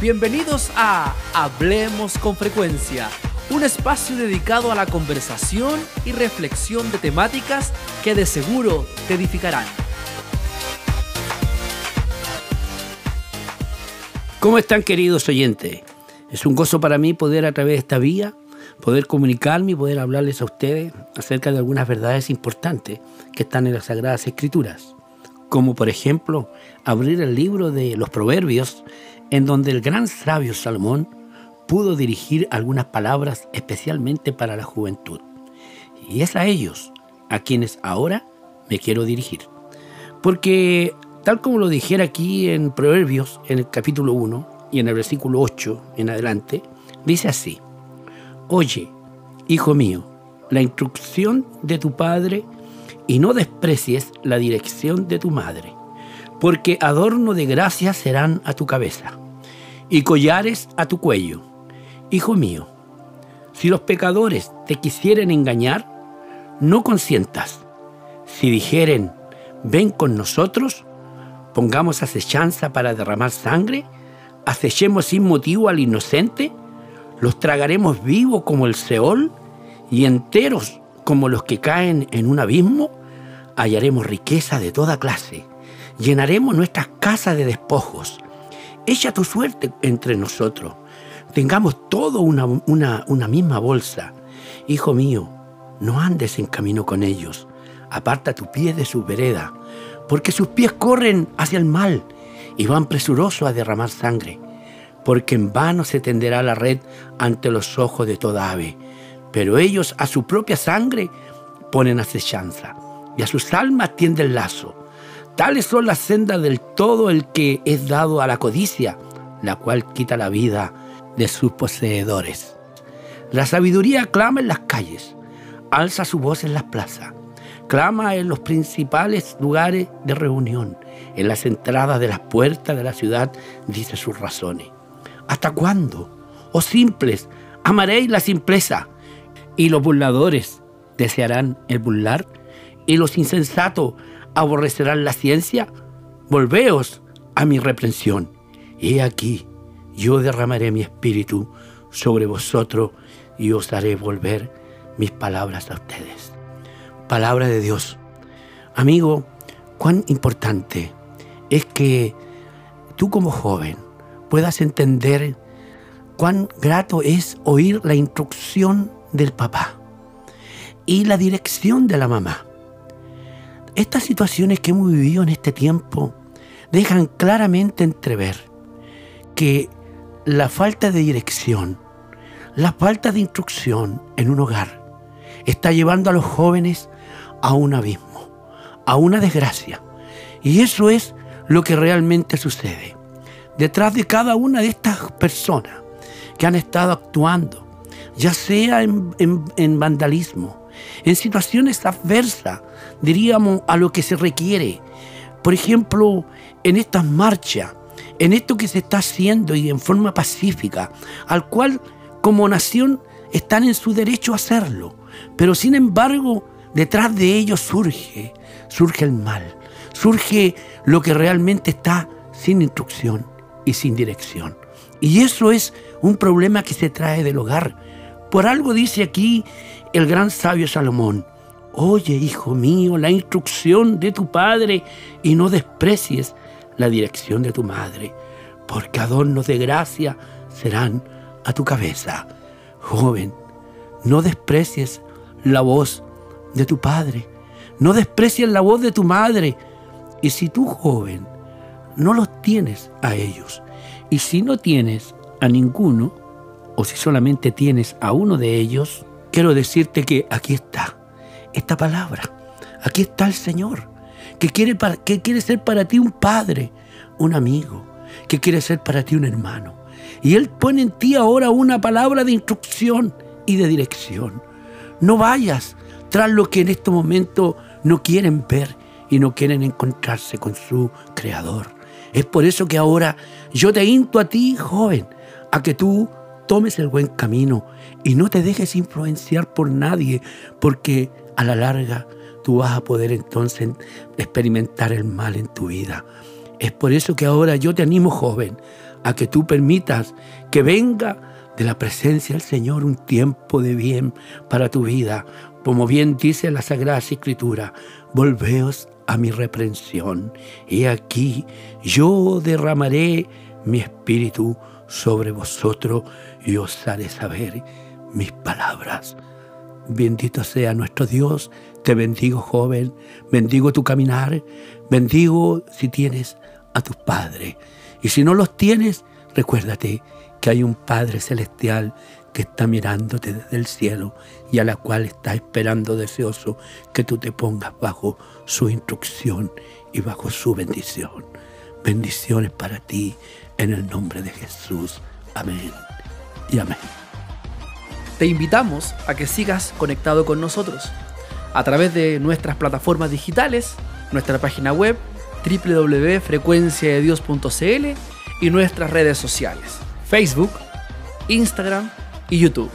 Bienvenidos a Hablemos con Frecuencia, un espacio dedicado a la conversación y reflexión de temáticas que de seguro te edificarán. ¿Cómo están queridos oyentes? Es un gozo para mí poder a través de esta vía, poder comunicarme y poder hablarles a ustedes acerca de algunas verdades importantes que están en las Sagradas Escrituras. Como por ejemplo, abrir el libro de los Proverbios en donde el gran sabio Salomón pudo dirigir algunas palabras especialmente para la juventud. Y es a ellos a quienes ahora me quiero dirigir. Porque tal como lo dijera aquí en Proverbios, en el capítulo 1 y en el versículo 8 en adelante, dice así, Oye, hijo mío, la instrucción de tu padre y no desprecies la dirección de tu madre porque adorno de gracia serán a tu cabeza y collares a tu cuello. Hijo mío, si los pecadores te quisieren engañar, no consientas. Si dijeren, ven con nosotros, pongamos acechanza para derramar sangre, acechemos sin motivo al inocente, los tragaremos vivos como el Seol y enteros como los que caen en un abismo, hallaremos riqueza de toda clase llenaremos nuestras casas de despojos. Echa tu suerte entre nosotros. Tengamos todo una, una, misma bolsa. Hijo mío, no andes en camino con ellos. Aparta tu pie de su vereda, porque sus pies corren hacia el mal y van presurosos a derramar sangre. Porque en vano se tenderá la red ante los ojos de toda ave, pero ellos a su propia sangre ponen acechanza y a sus almas tienden lazo. Tales son las sendas del todo el que es dado a la codicia, la cual quita la vida de sus poseedores. La sabiduría clama en las calles, alza su voz en las plazas, clama en los principales lugares de reunión, en las entradas de las puertas de la ciudad, dice sus razones. ¿Hasta cuándo, oh simples, amaréis la simpleza? Y los burladores desearán el burlar, y los insensatos aborrecerán la ciencia? Volveos a mi reprensión. He aquí, yo derramaré mi espíritu sobre vosotros y os haré volver mis palabras a ustedes. Palabra de Dios. Amigo, cuán importante es que tú como joven puedas entender cuán grato es oír la instrucción del papá y la dirección de la mamá. Estas situaciones que hemos vivido en este tiempo dejan claramente entrever que la falta de dirección, la falta de instrucción en un hogar está llevando a los jóvenes a un abismo, a una desgracia. Y eso es lo que realmente sucede. Detrás de cada una de estas personas que han estado actuando, ya sea en, vandalismo, en situaciones adversas, diríamos, a lo que se requiere. Por ejemplo, en estas marchas, en esto que se está haciendo y en forma pacífica, al cual como nación están en su derecho a hacerlo. Pero sin embargo, detrás de ellos surge, surge el mal, surge lo que realmente está sin instrucción y sin dirección. Y eso es un problema que se trae del hogar. Por algo dice aquí el gran sabio Salomón, Oye, hijo mío, la instrucción de tu padre y no desprecies la dirección de tu madre, porque adornos de gracia serán a tu cabeza. Joven, no desprecies la voz de tu padre, no desprecies la voz de tu madre. Y si tú, joven, no los tienes a ellos, y si no tienes a ninguno, o si solamente tienes a uno de ellos, quiero decirte que aquí está esta palabra. Aquí está el Señor, que quiere, que quiere ser para ti un padre, un amigo, que quiere ser para ti un hermano. Y Él pone en ti ahora una palabra de instrucción y de dirección. No vayas tras lo que en este momento no quieren ver y no quieren encontrarse con su Creador. Es por eso que ahora yo te insto a ti, joven, a que tú tomes el buen camino y no te dejes influenciar por nadie, porque a la larga tú vas a poder entonces experimentar el mal en tu vida. Es por eso que ahora yo te animo, joven, a que tú permitas que venga de la presencia del Señor un tiempo de bien para tu vida. Como bien dice la Sagrada Escritura, volveos a mi reprensión. Y aquí yo derramaré mi espíritu sobre vosotros y os haré saber mis palabras. Bendito sea nuestro Dios, te bendigo joven, bendigo tu caminar, bendigo si tienes a tus padres. Y si no los tienes, recuérdate que hay un Padre Celestial que está mirándote desde el cielo y a la cual está esperando deseoso que tú te pongas bajo su instrucción y bajo su bendición. Bendiciones para ti en el nombre de Jesús. Amén y amén. Te invitamos a que sigas conectado con nosotros a través de nuestras plataformas digitales, nuestra página web www.frecuenciadedios.cl y nuestras redes sociales, Facebook, Instagram y YouTube.